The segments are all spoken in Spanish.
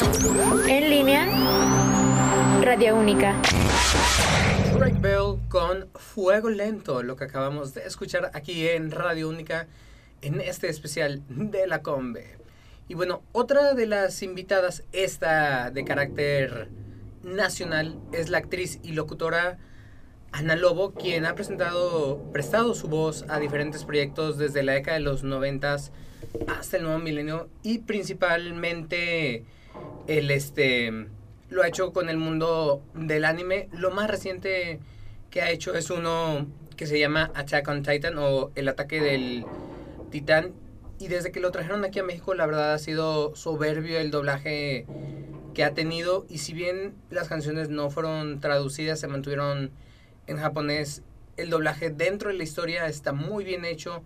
En línea, Radio Única. Bell con Fuego Lento, lo que acabamos de escuchar aquí en Radio Única en este especial de la Combe. Y bueno, otra de las invitadas, esta de carácter nacional, es la actriz y locutora Ana Lobo, quien ha presentado, prestado su voz a diferentes proyectos desde la década de los noventas hasta el nuevo milenio y principalmente el este lo ha hecho con el mundo del anime. Lo más reciente que ha hecho es uno que se llama Attack on Titan o El ataque del titán. Y desde que lo trajeron aquí a México, la verdad ha sido soberbio el doblaje que ha tenido. Y si bien las canciones no fueron traducidas, se mantuvieron en japonés, el doblaje dentro de la historia está muy bien hecho.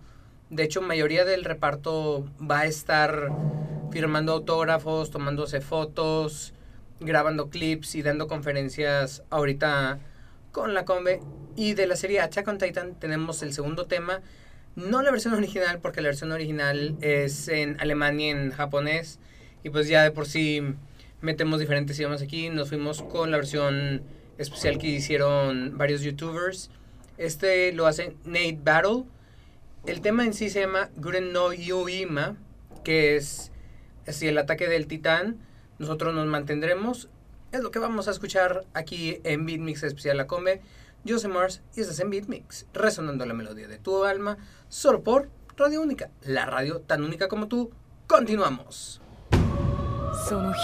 De hecho, mayoría del reparto va a estar firmando autógrafos, tomándose fotos, grabando clips y dando conferencias ahorita con la Combe. Y de la serie Attack on Titan tenemos el segundo tema. No la versión original, porque la versión original es en alemán y en japonés. Y pues ya de por sí metemos diferentes idiomas aquí. Nos fuimos con la versión especial que hicieron varios youtubers. Este lo hace Nate Battle El tema en sí se llama Guren no Yuima, que es así el ataque del titán. Nosotros nos mantendremos. Es lo que vamos a escuchar aquí en Beatmix Especial La Come. Yo soy Mars y estás en Beatmix, resonando la melodía de tu alma, solo por Radio Única, la radio tan única como tú. Continuamos. その日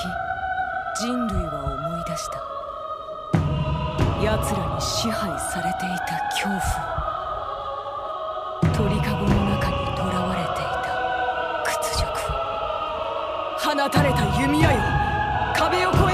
人類は思い出した奴らに支配されていた恐怖 鳥かごの中に囚われていた屈辱放たれた弓矢よ。壁を越え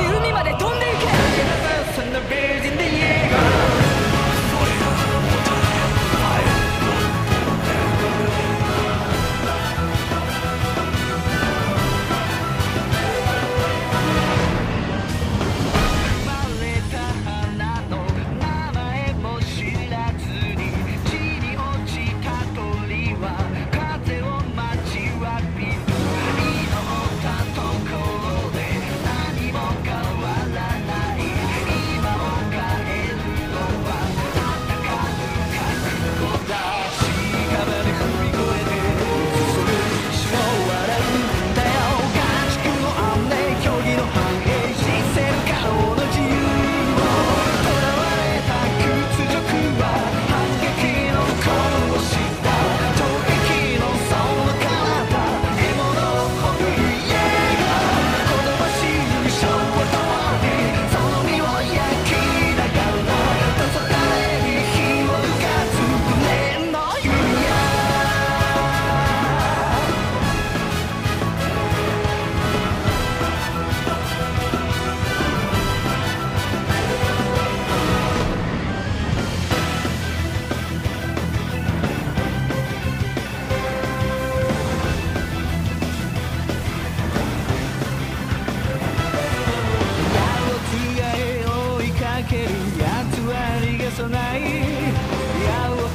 は逃げそうない」「矢を放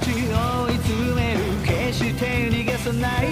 ち追い詰める。決して逃がさない」「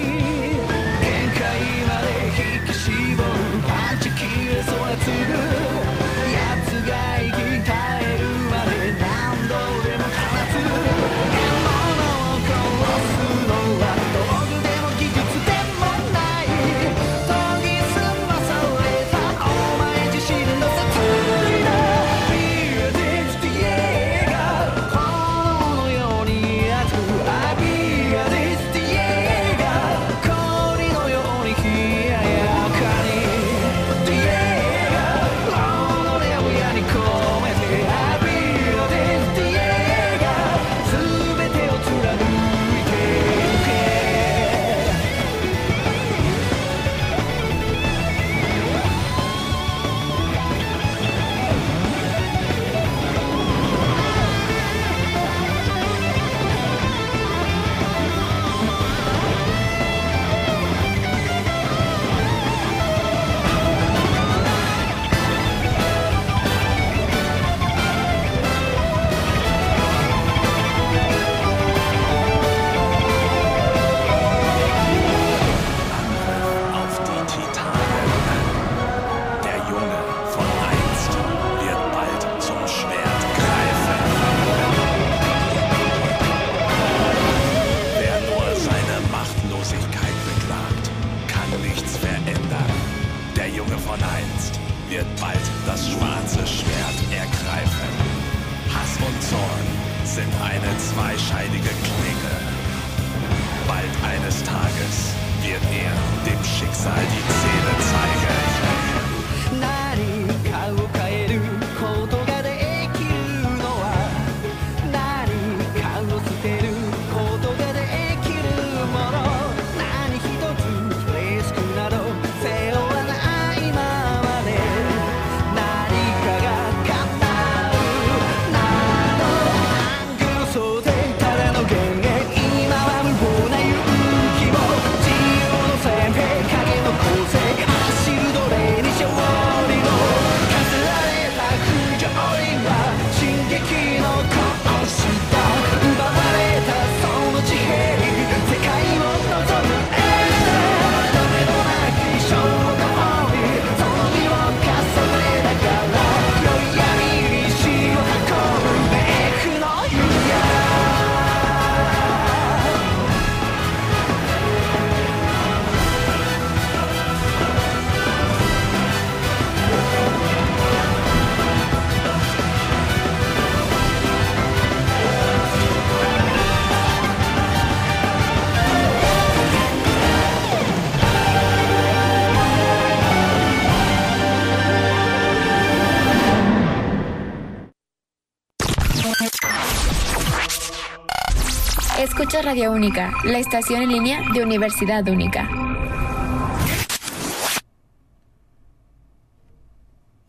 Radio Única, la estación en línea de Universidad Única.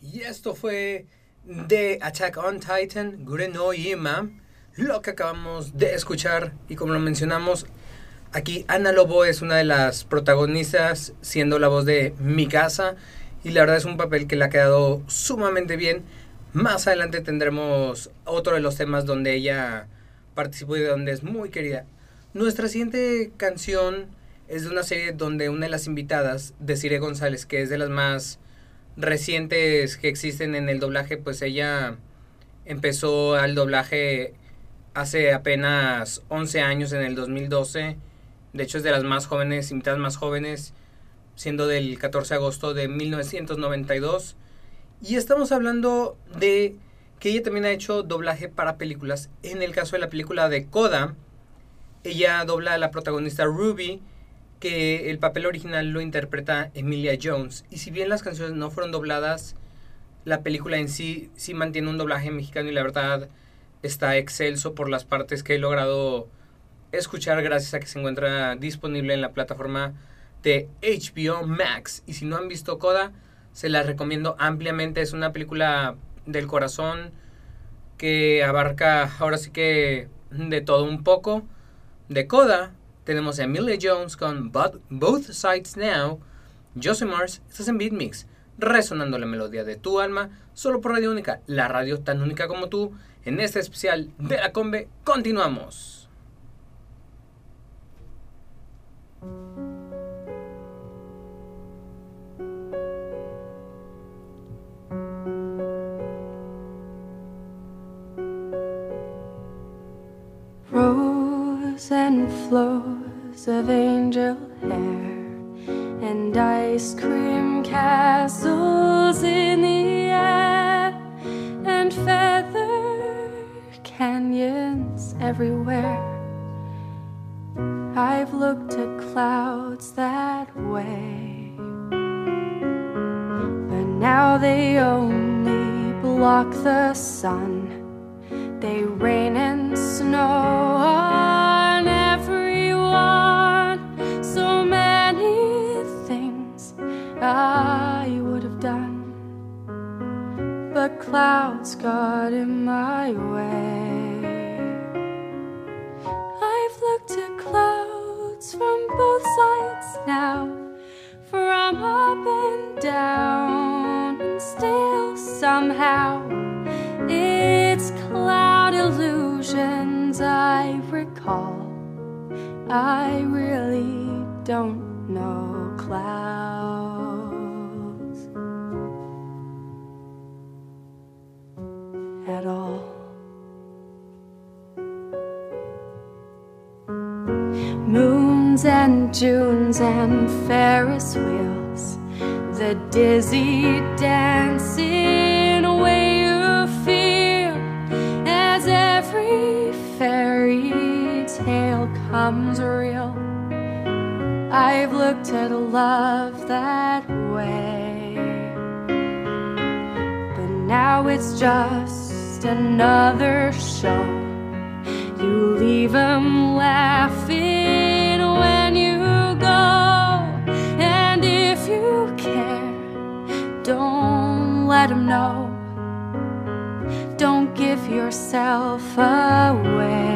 Y esto fue de Attack on Titan, Guren no Yima, lo que acabamos de escuchar. Y como lo mencionamos, aquí Ana Lobo es una de las protagonistas, siendo la voz de Mikasa. Y la verdad es un papel que le ha quedado sumamente bien. Más adelante tendremos otro de los temas donde ella participó y de donde es muy querida. Nuestra siguiente canción es de una serie donde una de las invitadas, Desiree González, que es de las más recientes que existen en el doblaje, pues ella empezó al doblaje hace apenas 11 años, en el 2012. De hecho, es de las más jóvenes, invitadas más jóvenes, siendo del 14 de agosto de 1992. Y estamos hablando de que ella también ha hecho doblaje para películas. En el caso de la película de Coda, ella dobla a la protagonista Ruby, que el papel original lo interpreta Emilia Jones. Y si bien las canciones no fueron dobladas, la película en sí sí mantiene un doblaje mexicano y la verdad está excelso por las partes que he logrado escuchar gracias a que se encuentra disponible en la plataforma de HBO Max. Y si no han visto Coda, se la recomiendo ampliamente. Es una película del corazón que abarca ahora sí que de todo un poco. De Coda tenemos a Emilia Jones con But- Both Sides Now. Soy Mars, estás en Beat Mix, resonando la melodía de tu alma, solo por Radio Única, la radio tan única como tú. En este especial de la Combe, continuamos. And flows of angel hair and ice cream castles in the air and feather canyons everywhere. I've looked at clouds that way, but now they only block the sun. They rain and snow clouds got in my way. I've looked at clouds from both sides now, from up and down, and still somehow. It's cloud illusions I recall. I really don't know clouds Moons and Junes and Ferris wheels, the dizzy dancing away you feel as every fairy tale comes real. I've looked at love that way, but now it's just another show. You leave 'em laughing let 'em know. Don't give yourself away.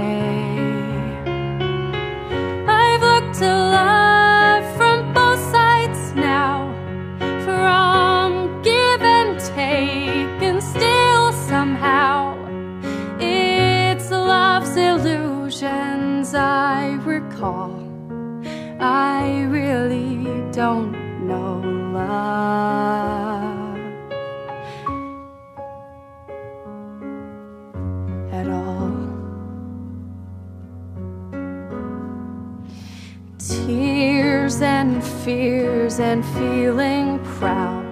And feeling proud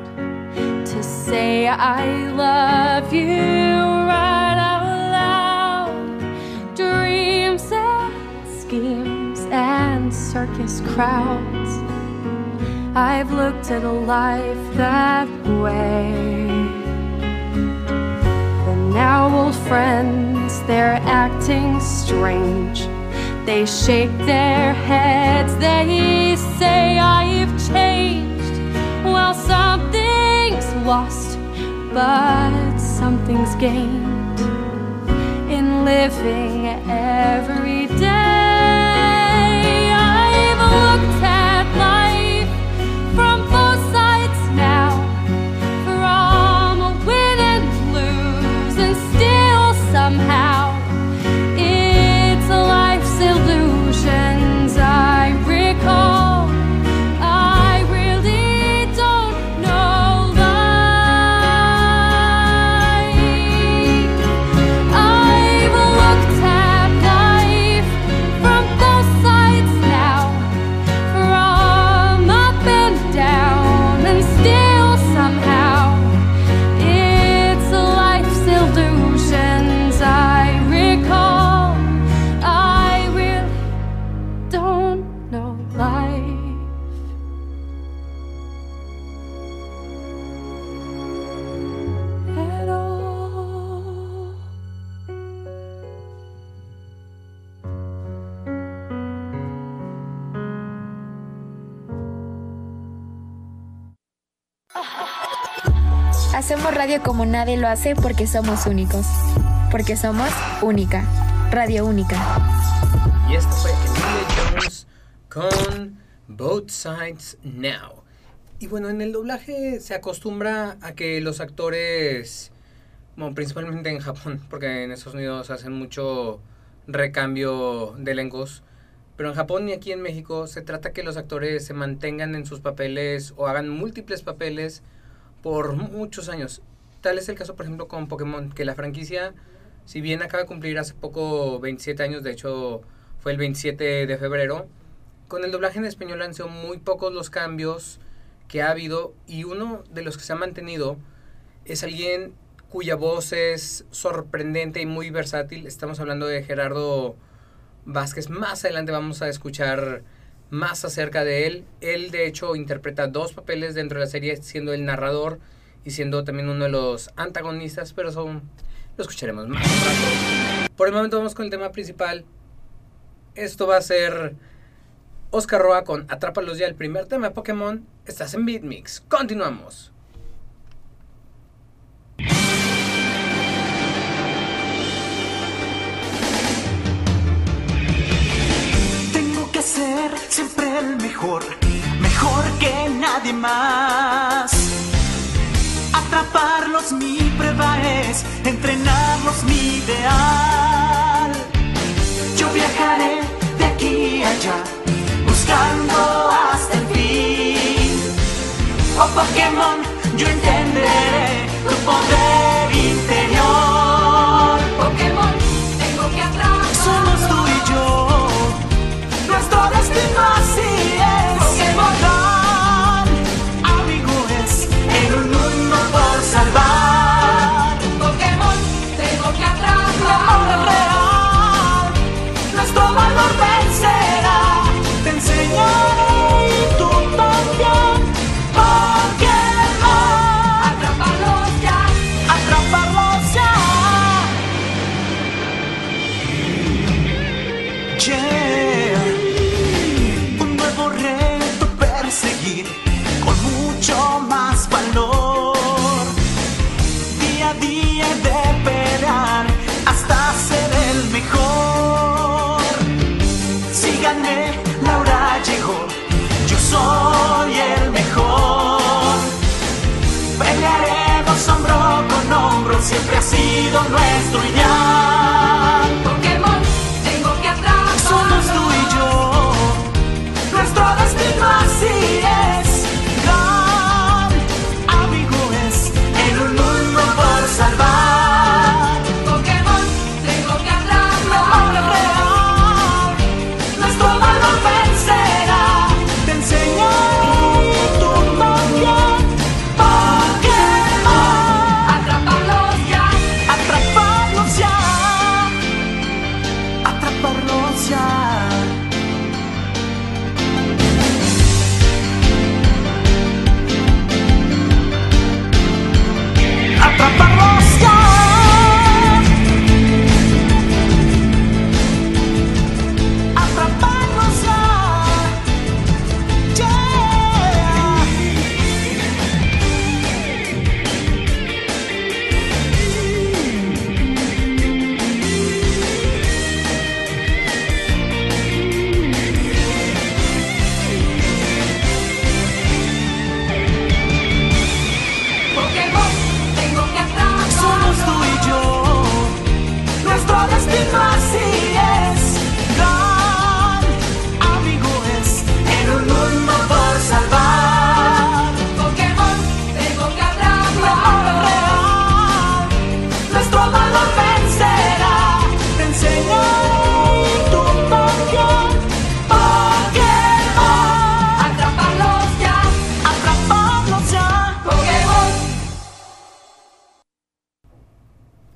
to say I love you right out loud. Dreams and schemes and circus crowds. I've looked at a life that way. But now old friends, they're acting strange. They shake their heads, they say I've changed. Well, something's lost, but something's gained in living every radio como nadie lo hace porque somos únicos. Porque somos única. Radio única. Y esto fue Emilia Jones con Both Sides Now. Y bueno, en el doblaje se acostumbra a que los actores, bueno, principalmente en Japón, porque en Estados Unidos hacen mucho recambio de elencos, pero en Japón y aquí en México se trata que los actores se mantengan en sus papeles o hagan múltiples papeles por muchos años. Tal es el caso, por ejemplo, con Pokémon, que la franquicia, si bien acaba de cumplir hace poco 27 años, de hecho fue el 27 de febrero, con el doblaje en español han sido muy pocos los cambios que ha habido y uno de los que se ha mantenido es alguien cuya voz es sorprendente y muy versátil. Estamos hablando de Gerardo Vázquez. Más adelante vamos a escuchar más acerca de él. Él de hecho interpreta dos papeles dentro de la serie, siendo el narrador y siendo también uno de los antagonistas, pero son lo escucharemos más. Por el momento vamos con el tema principal. Esto va a ser Oscar Roa con Atrápalos ya, el primer tema de Pokémon. Estás en Beatmix. Continuamos. Tengo que ser siempre el mejor, mejor que nadie más. Atraparlos mi prueba es, entrenarlos mi ideal. Yo viajaré de aquí allá, buscando hasta el fin. Oh Pokémon, yo entenderé tu poder nuestro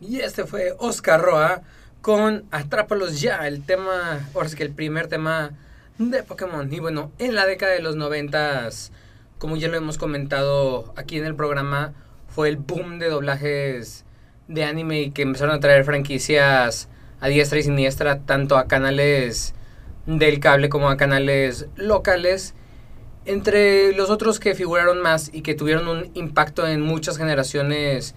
Y este fue Oscar Roa con Atrápalos ya, el tema, ahora sí que el primer tema de Pokémon. Y bueno, en la década de los noventas, como ya lo hemos comentado aquí en el programa, fue el boom de doblajes de anime y que empezaron a traer franquicias a diestra y siniestra, tanto a canales del cable como a canales locales. Entre los otros que figuraron más y que tuvieron un impacto en muchas generaciones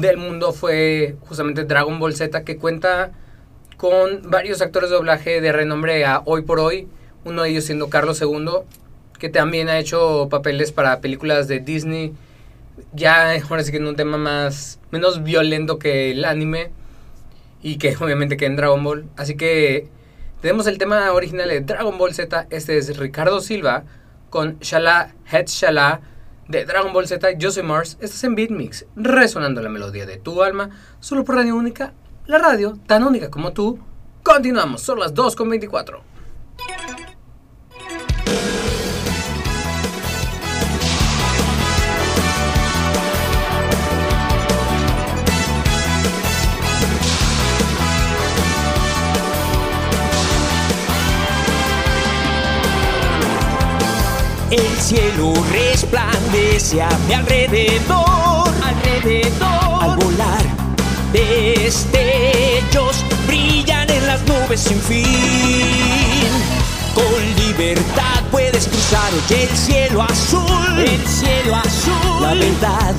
del mundo fue justamente Dragon Ball Z, que cuenta con varios actores de doblaje de renombre a hoy por hoy, uno de ellos siendo Carlos II, que también ha hecho papeles para películas de Disney, ya ahora sí que en un tema más, menos violento que el anime, y que obviamente que en Dragon Ball. Así que tenemos el tema original de Dragon Ball Z, este es Ricardo Silva, con Shala Het Shala de Dragon Ball Z, yo soy Mars, estás en Beatmix, resonando la melodía de tu alma, solo por Radio Única, la radio tan única como tú. Continuamos, son las 2.24. El cielo resplandece a mi alrededor, alrededor. Al volar, destellos brillan en las nubes sin fin. Con libertad puedes cruzar hoy el cielo azul, el cielo azul. La verdad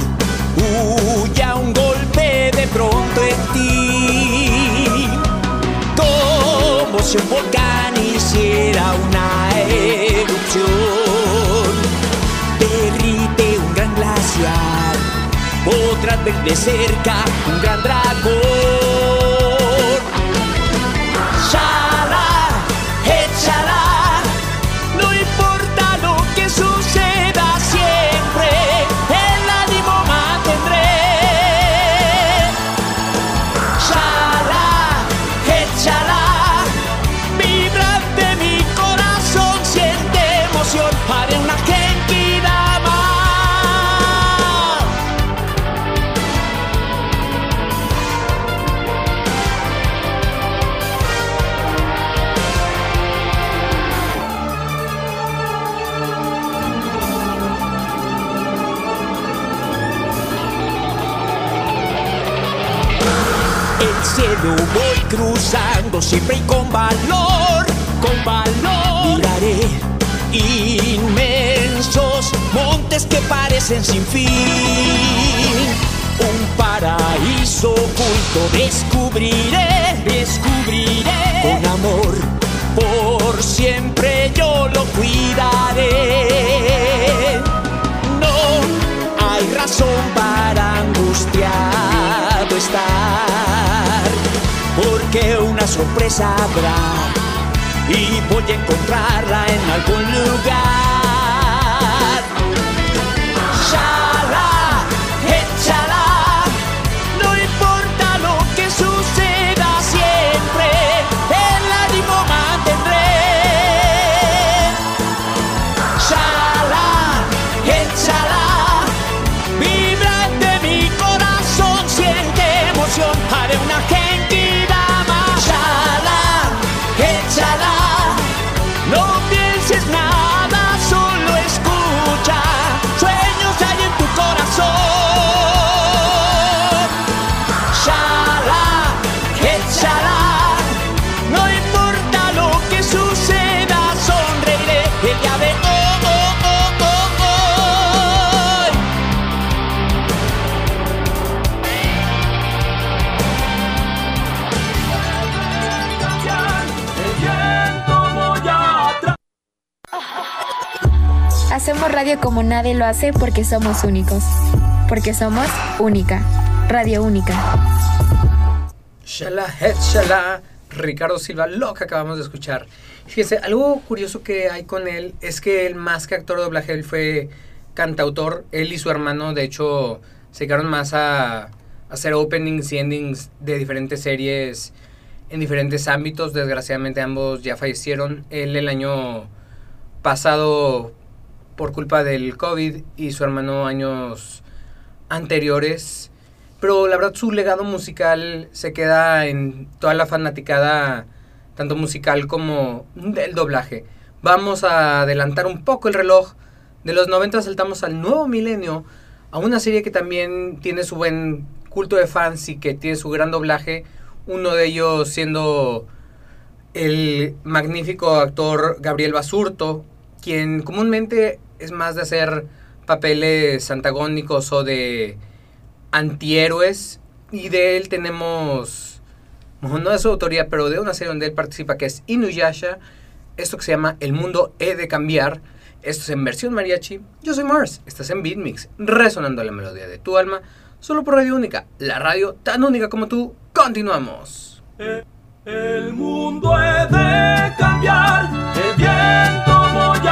podrás ver de cerca un gran dragón. Cruzando siempre y con valor, con valor. Miraré inmensos montes que parecen sin fin. Un paraíso oculto descubriré, descubriré. Con amor, por siempre yo lo cuidaré. No hay razón para angustiado sorpresa habrá y voy a encontrarla en algún lugar. Hacemos radio como nadie lo hace porque somos únicos. Porque somos única. Radio única. Shala, het, shala, Ricardo Silva, lo que acabamos de escuchar. Fíjese, algo curioso que hay con él es que él, más que actor de doblaje, fue cantautor. Él y su hermano, de hecho, se dedicaron más a, a hacer openings y endings de diferentes series en diferentes ámbitos. Desgraciadamente, ambos ya fallecieron. Él el año pasado por culpa del COVID y su hermano años anteriores. pero la verdad su legado musical se queda en toda la fanaticada, tanto musical como del doblaje. Vamos a adelantar un poco el reloj. De los 90 saltamos al nuevo milenio, a una serie que también tiene su buen culto de fans y que tiene su gran doblaje. Uno de ellos siendo el magnífico actor Gabriel Basurto, quien comúnmente es más de hacer papeles antagónicos o de antihéroes. Y de él tenemos, no de su autoría, pero de una serie donde él participa, que es Inuyasha. Esto que se llama El mundo he de cambiar. Esto es en versión mariachi. Yo soy Mars, estás en Beatmix, resonando la melodía de tu alma, solo por Radio Única, la radio tan única como tú. Continuamos. El mundo he de cambiar, el viento voy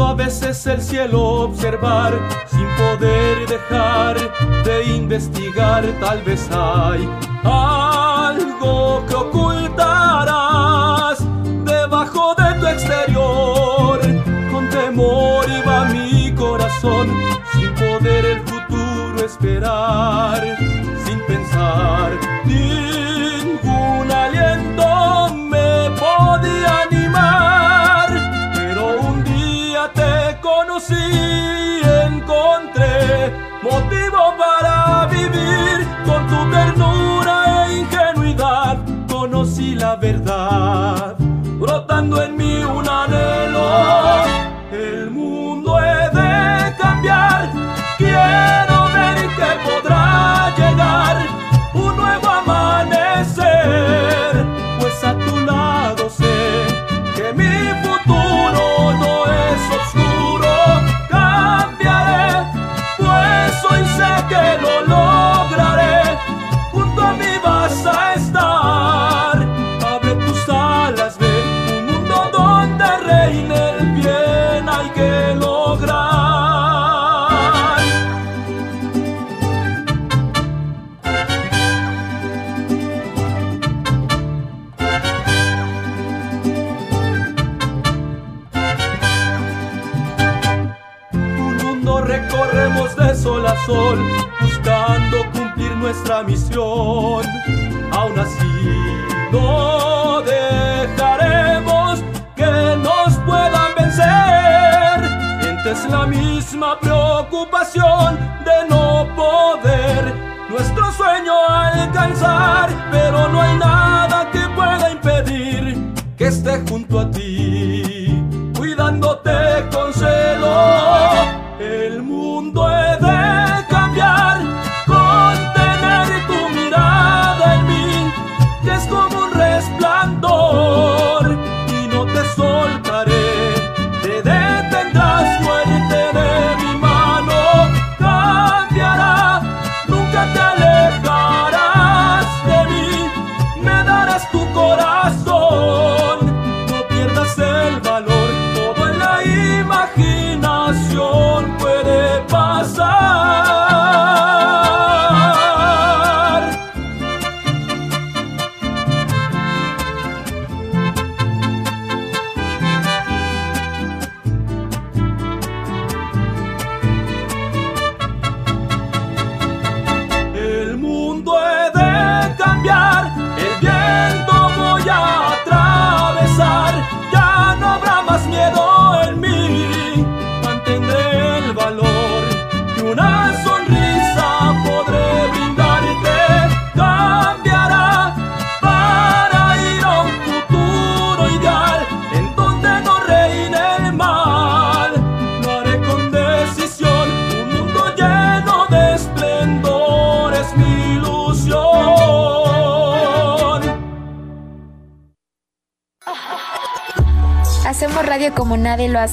a veces el cielo observar sin poder dejar de investigar. Tal vez hay algo que ocultarás debajo de tu exterior. Con temor iba mi corazón sin poder el futuro esperar, sin pensar. Ningún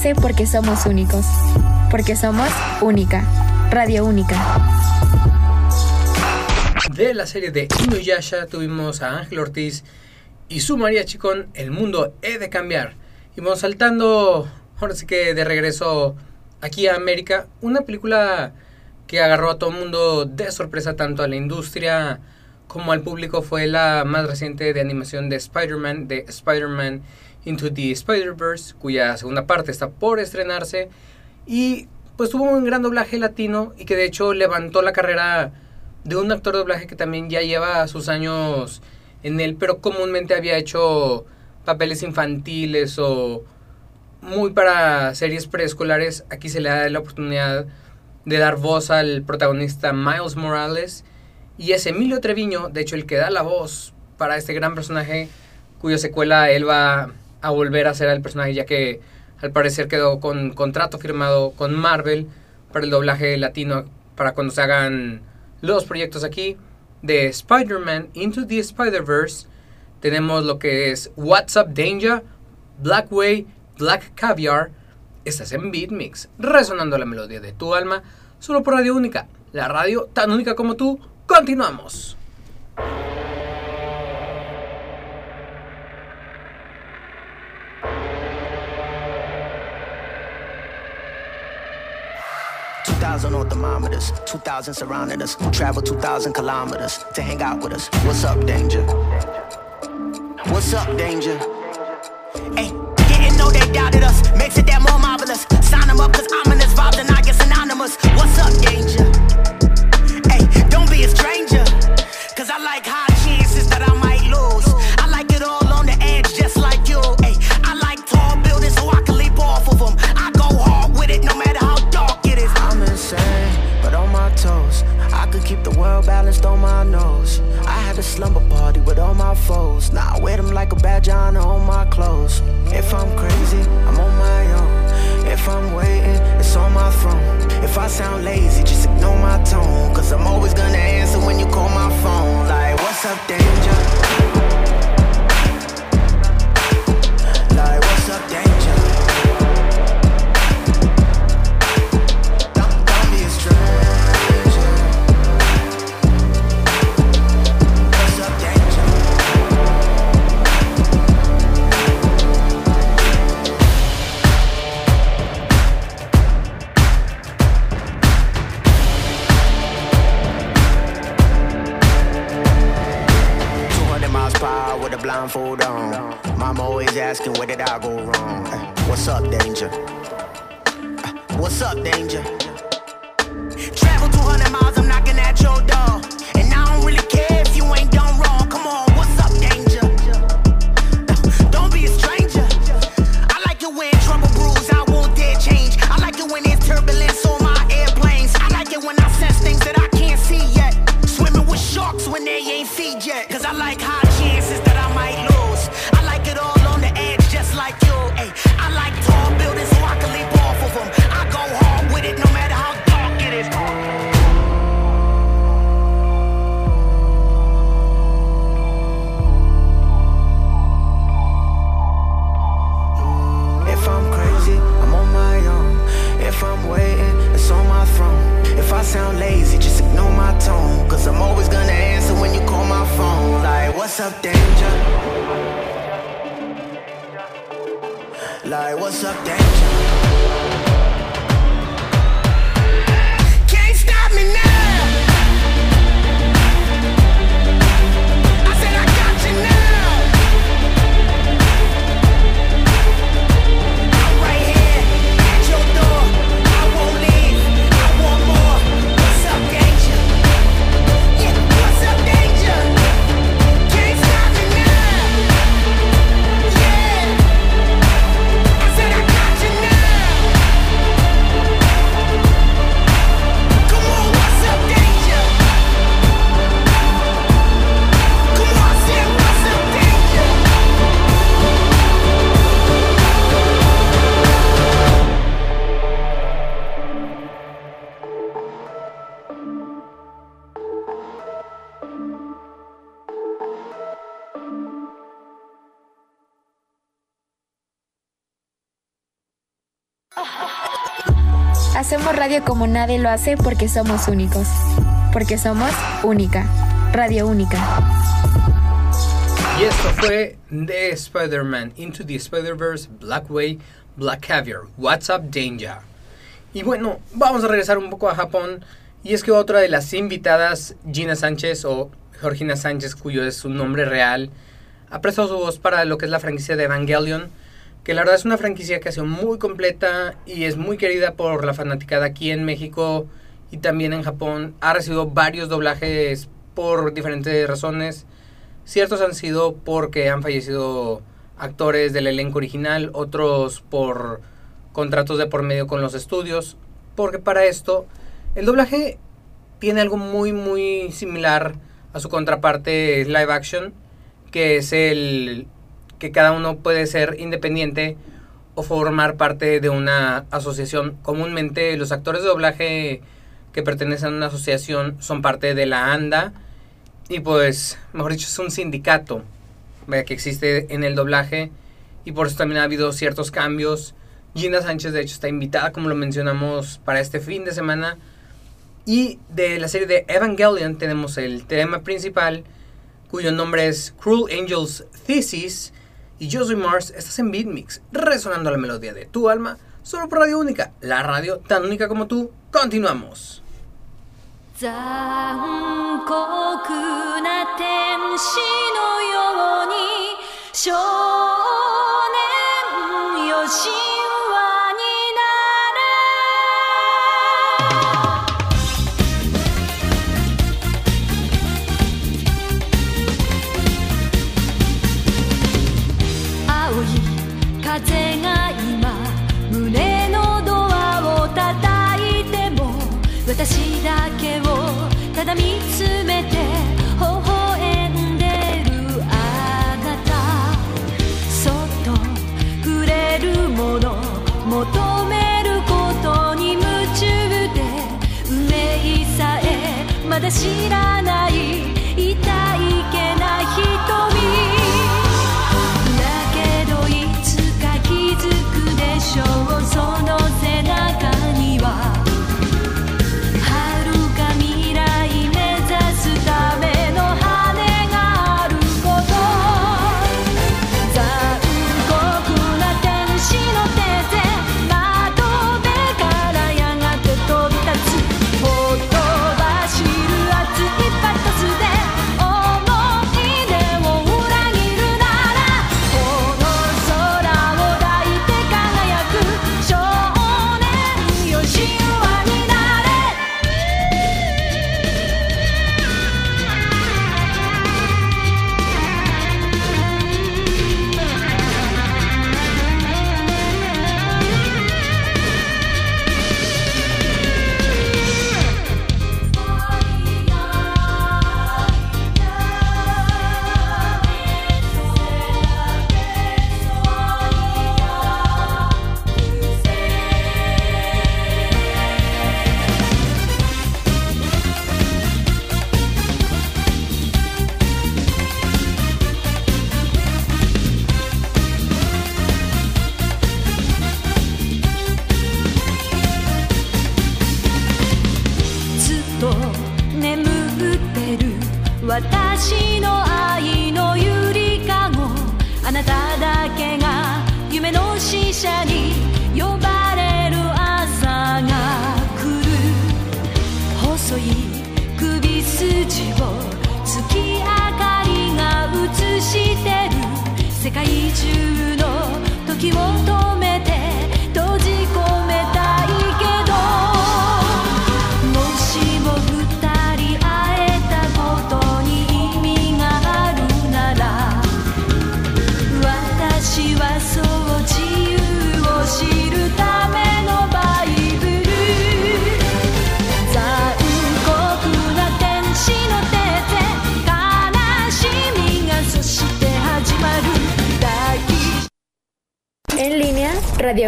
hace porque somos únicos. Porque somos única. Radio única. De la serie de Inuyasha tuvimos a Ángel Ortiz y su María Chicón, El mundo he de cambiar. Y vamos saltando, ahora sí que de regreso aquí a América, una película que agarró a todo el mundo de sorpresa, tanto a la industria como al público, fue la más reciente de animación de Spider-Man, de Spider-Man Into the Spider-Verse, cuya segunda parte está por estrenarse. Y pues tuvo un gran doblaje latino y que de hecho levantó la carrera de un actor de doblaje que también ya lleva sus años en él, pero comúnmente había hecho papeles infantiles o muy para series preescolares. Aquí se le da la oportunidad de dar voz al protagonista Miles Morales y es Emilio Treviño, de hecho el que da la voz para este gran personaje cuya secuela él va a volver a ser el personaje ya que al parecer quedó con contrato firmado con Marvel para el doblaje latino para cuando se hagan los proyectos aquí de Spider-Man Into the Spider-Verse tenemos lo que es What's Up Danger, Black Way, Black Caviar. Estás en Beat Mix, resonando la melodía de tu alma, solo por Radio Única, la radio tan única como tú. Continuamos. On thermometers, two thousand surrounding us. Who Travel two thousand kilometers to hang out with us. What's up, danger? What's up, danger? Hey, didn't know they doubted us. Makes it that more marvelous. Sign them up, cause ominous vibes and I get synonymous. What's up, danger? Hey, don't be a stranger. World balanced on my nose. I had a slumber party with all my foes. Now I wear them like a badge honor on my clothes. If I'm crazy, I'm on my own. If I'm waiting, it's on my throne. If I sound lazy, just ignore my tone. Cause I'm always gonna answer when you call my phone. Like, what's up, danger? Radio como nadie lo hace porque somos únicos. Porque somos única. Radio única. Y esto fue The Spider-Man Into the Spider-Verse Black Way Black Caviar What's Up Danger. Y bueno, vamos a regresar un poco a Japón. Y es que otra de las invitadas, Gina Sánchez o Georgina Sánchez, cuyo es su nombre real, ha prestado su voz para lo que es la franquicia de Evangelion, que la verdad es una franquicia que ha sido muy completa y es muy querida por la fanaticada aquí en México y también en Japón. Ha recibido varios doblajes por diferentes razones. Ciertos han sido porque han fallecido actores del elenco original, otros por contratos de por medio con los estudios, porque para esto el doblaje tiene algo muy muy similar a su contraparte live action, que es el que cada uno puede ser independiente o formar parte de una asociación. Comúnmente los actores de doblaje que pertenecen a una asociación son parte de la ANDA y pues, mejor dicho, es un sindicato que existe en el doblaje y por eso también ha habido ciertos cambios. Gina Sánchez de hecho está invitada, como lo mencionamos, para este fin de semana. Y de la serie de Evangelion tenemos el tema principal, cuyo nombre es Cruel Angels Thesis Y yo soy Mars, estás en Beatmix, resonando la melodía de tu alma, solo por Radio Única, la radio tan única como tú. Continuamos. 残酷な天使のように だ知らない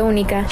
línea,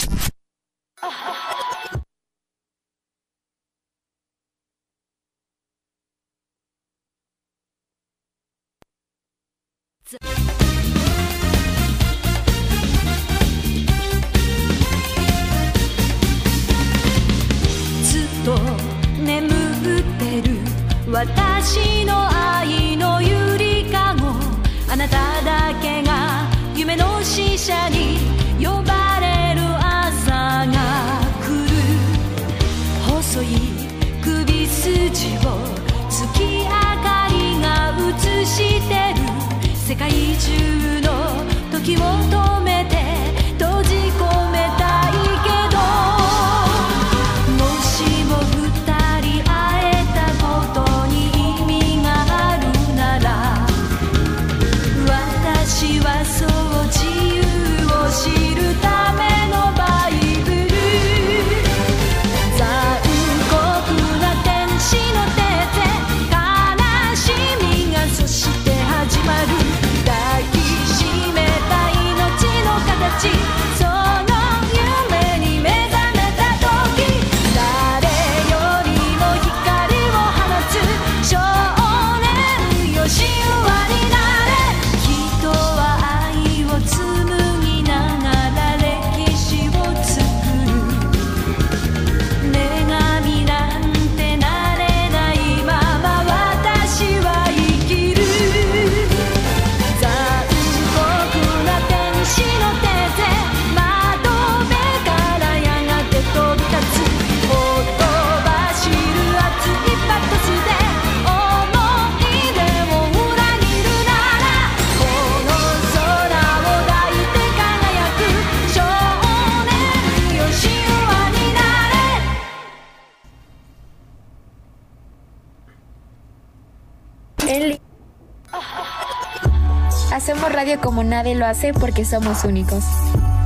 como nadie lo hace porque somos únicos.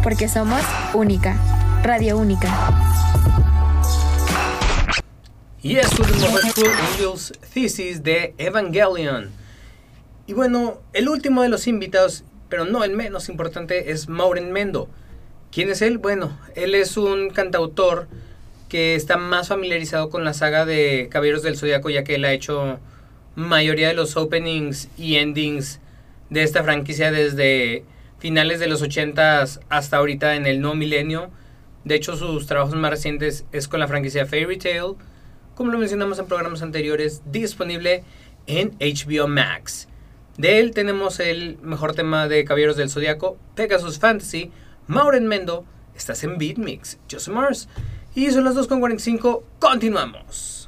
Porque somos única. Radio Única. Y estuvimos Will's Thesis de Evangelion. Y bueno, el último de los invitados, pero no el menos importante, es Maureen Mendo. ¿Quién es él? Bueno, él es un cantautor que está más familiarizado con la saga de Caballeros del Zodiaco, ya que él ha hecho mayoría de los openings y endings de esta franquicia desde finales de los 80 hasta ahorita en el nuevo milenio. De hecho, sus trabajos más recientes es con la franquicia Fairy Tail, como lo mencionamos en programas anteriores, disponible en HBO Max. De él tenemos el mejor tema de Caballeros del Zodiaco, Pegasus Fantasy, Mauren Mendo, estás en Beatmix, Joseph Mars. Y son las 2.45, continuamos.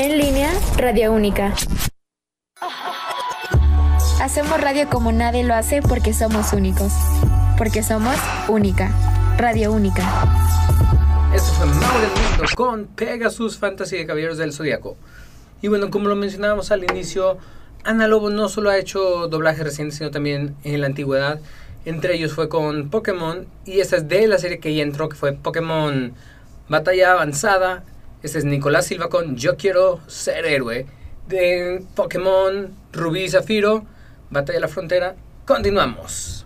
Radio Única. Radio Única. Hacemos radio como nadie lo hace porque somos únicos. Porque somos única. Radio Única. Esto fue Mauro del Mundo con Pegasus Fantasy de Caballeros del Zodíaco. Y bueno, como lo mencionábamos al inicio, Ana Lobo no solo ha hecho doblaje reciente, sino también en la antigüedad. Entre ellos fue con Pokémon, y esta es de la serie que ya entró, que fue Pokémon Batalla Avanzada. Este es Nicolás Silva con Yo Quiero Ser Héroe. De Pokémon Rubí y Zafiro, Batalla de la Frontera. Continuamos.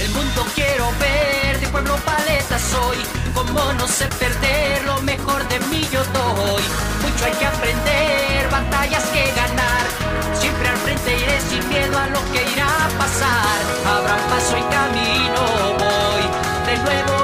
El mundo quiero ver, de pueblo paleta soy. Como no sé perder, lo mejor de mí yo doy. Mucho hay que aprender, batallas que ganar. Siempre al frente iré sin miedo a lo que irá a pasar. Habrá paso y camino voy. De nuevo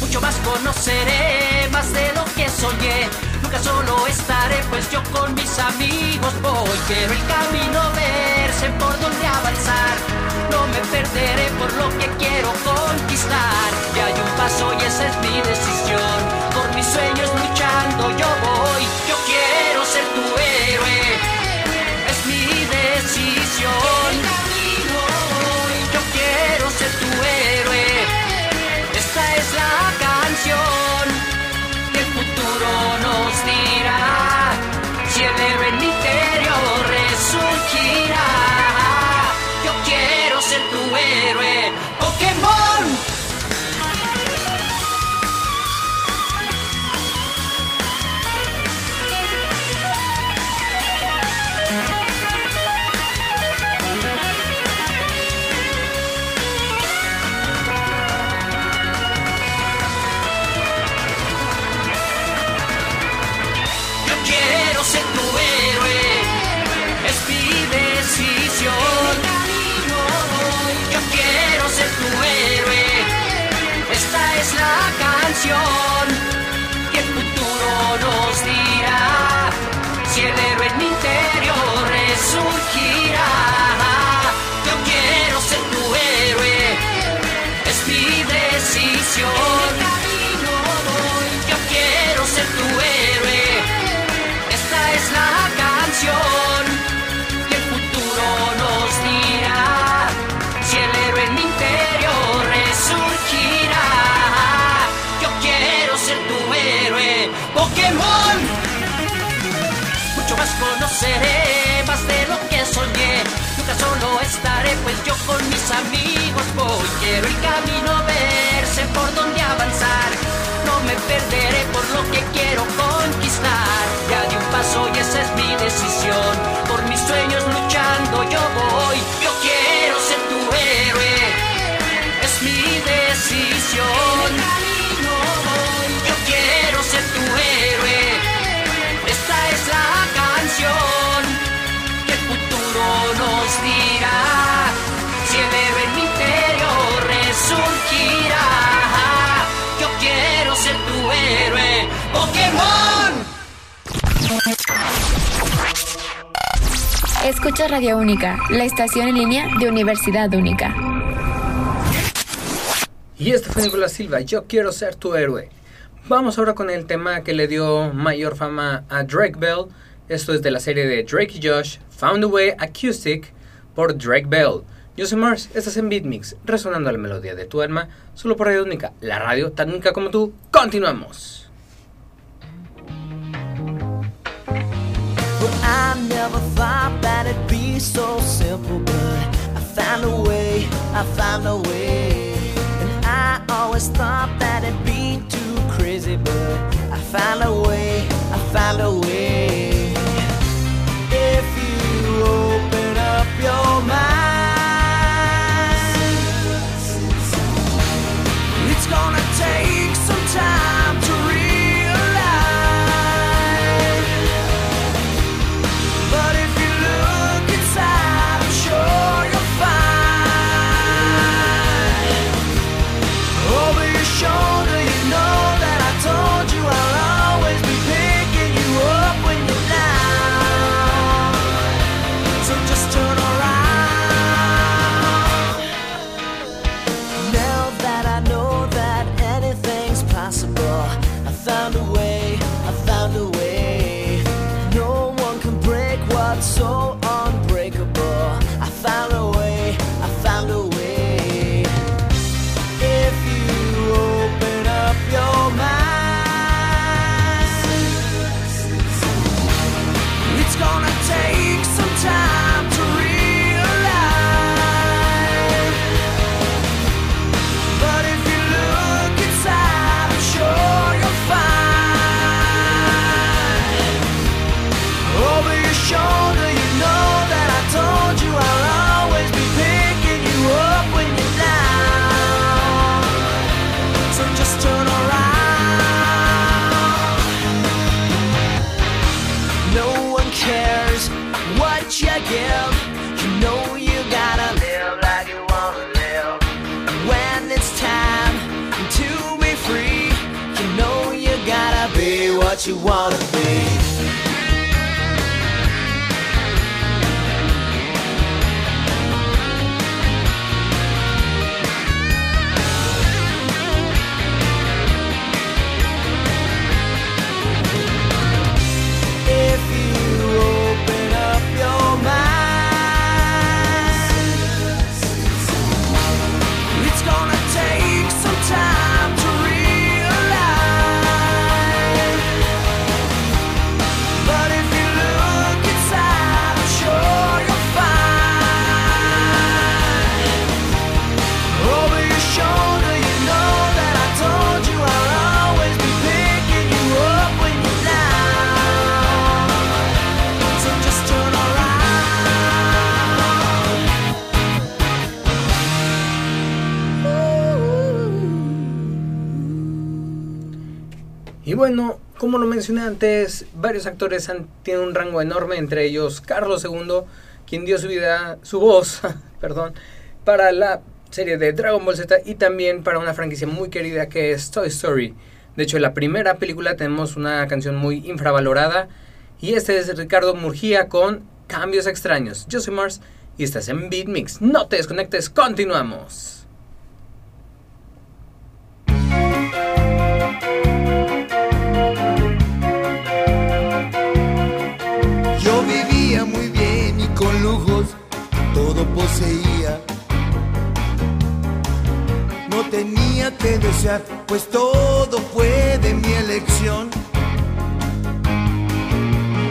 Mucho más conoceré, más de lo que soñé. Nunca solo estaré, pues yo con mis amigos voy. Quiero el camino verse estaré, pues yo con mis amigos voy. Quiero el camino verse por donde avanzar. No me perderé por lo que quiero conquistar. Ya di un paso y esa es mi decisión. Por mis sueños luchando yo voy. Escucha Radio Única, la estación en línea de Universidad Única. Y este fue Nicolás Silva, Yo quiero ser tu héroe. Vamos ahora con el tema que le dio mayor fama a Drake Bell. Esto es de la serie de Drake y Josh, Found a Way Acoustic por Drake Bell. Yo soy Mars, estás en Beatmix, resonando la melodía de tu alma, solo por Radio Única, la radio tan única como tú. Continuamos. I never thought that it'd be so simple, but I found a way, I found a way. And I always thought that it'd be too crazy, but I found a way, I found a way. If you open up what Y bueno, como lo mencioné antes, varios actores han, tienen un rango enorme, entre ellos Carlos II, quien dio su vida, su voz, perdón, para la serie de Dragon Ball Z y también para una franquicia muy querida que es Toy Story. De hecho, en la primera película tenemos una canción muy infravalorada y este es Ricardo Murgía con Cambios Extraños. Yo soy Mars y estás en Beat Mix. No te desconectes, continuamos. Poseía. No tenía que desear, pues todo fue de mi elección.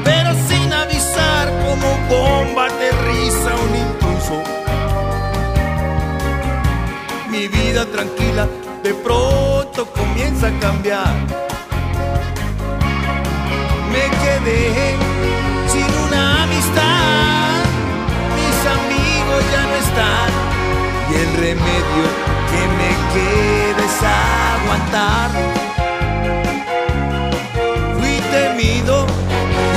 Pero sin avisar como bomba aterriza un impulso. Mi vida tranquila de pronto comienza a cambiar. Me quedé y el remedio que me queda es aguantar. Fui temido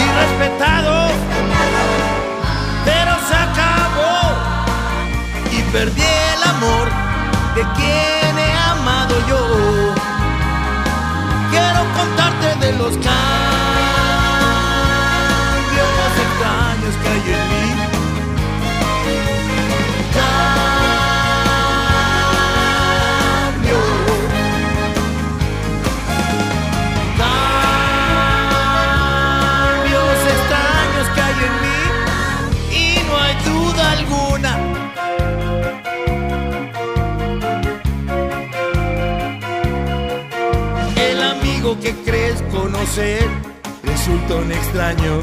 y respetado, pero se acabó y perdí el amor de quien he amado yo. Quiero contarte de los cambios resulta un extraño.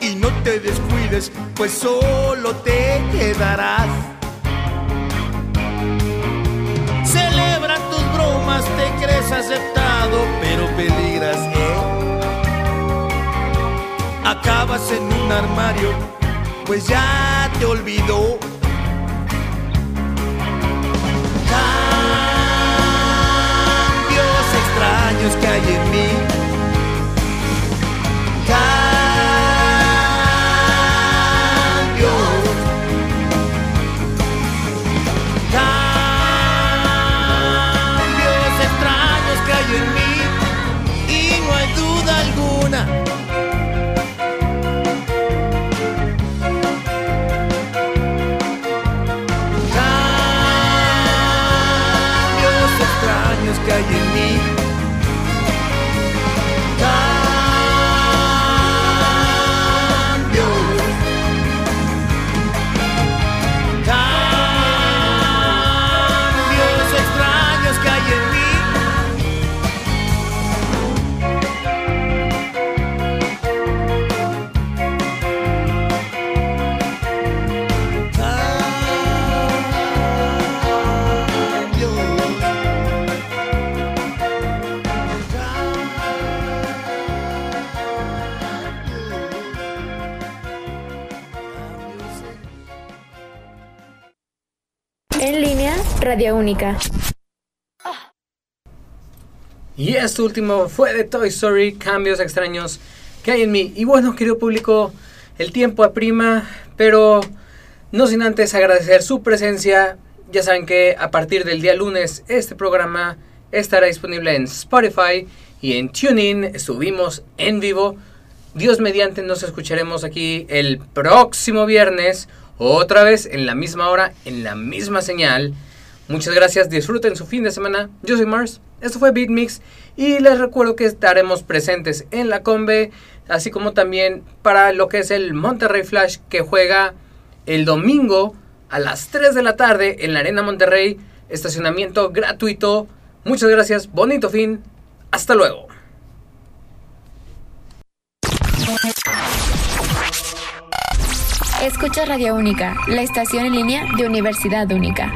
Y no te descuides, pues solo te quedarás. Celebran tus bromas, te crees aceptado, pero peligras, ¿eh? Acabas en un armario, pues ya te olvidó. Extraños que hay en mí. Radio Única. Y este último fue de Toy Story, cambios extraños que hay en mí. Y bueno, querido público, el tiempo aprima, pero no sin antes agradecer su presencia. Ya saben que a partir del día lunes este programa estará disponible en Spotify y en TuneIn. Estuvimos en vivo. Dios mediante nos escucharemos aquí el próximo viernes, otra vez en la misma hora, en la misma señal. Muchas gracias, disfruten su fin de semana. Yo soy Mars, esto fue Beat Mix y les recuerdo que estaremos presentes en la Combe, así como también para lo que es el Monterrey Flash que juega el domingo a las 3 de la tarde en la Arena Monterrey, estacionamiento gratuito. Muchas gracias, bonito fin, hasta luego. Escucha Radio Única, la estación en línea de Universidad Única.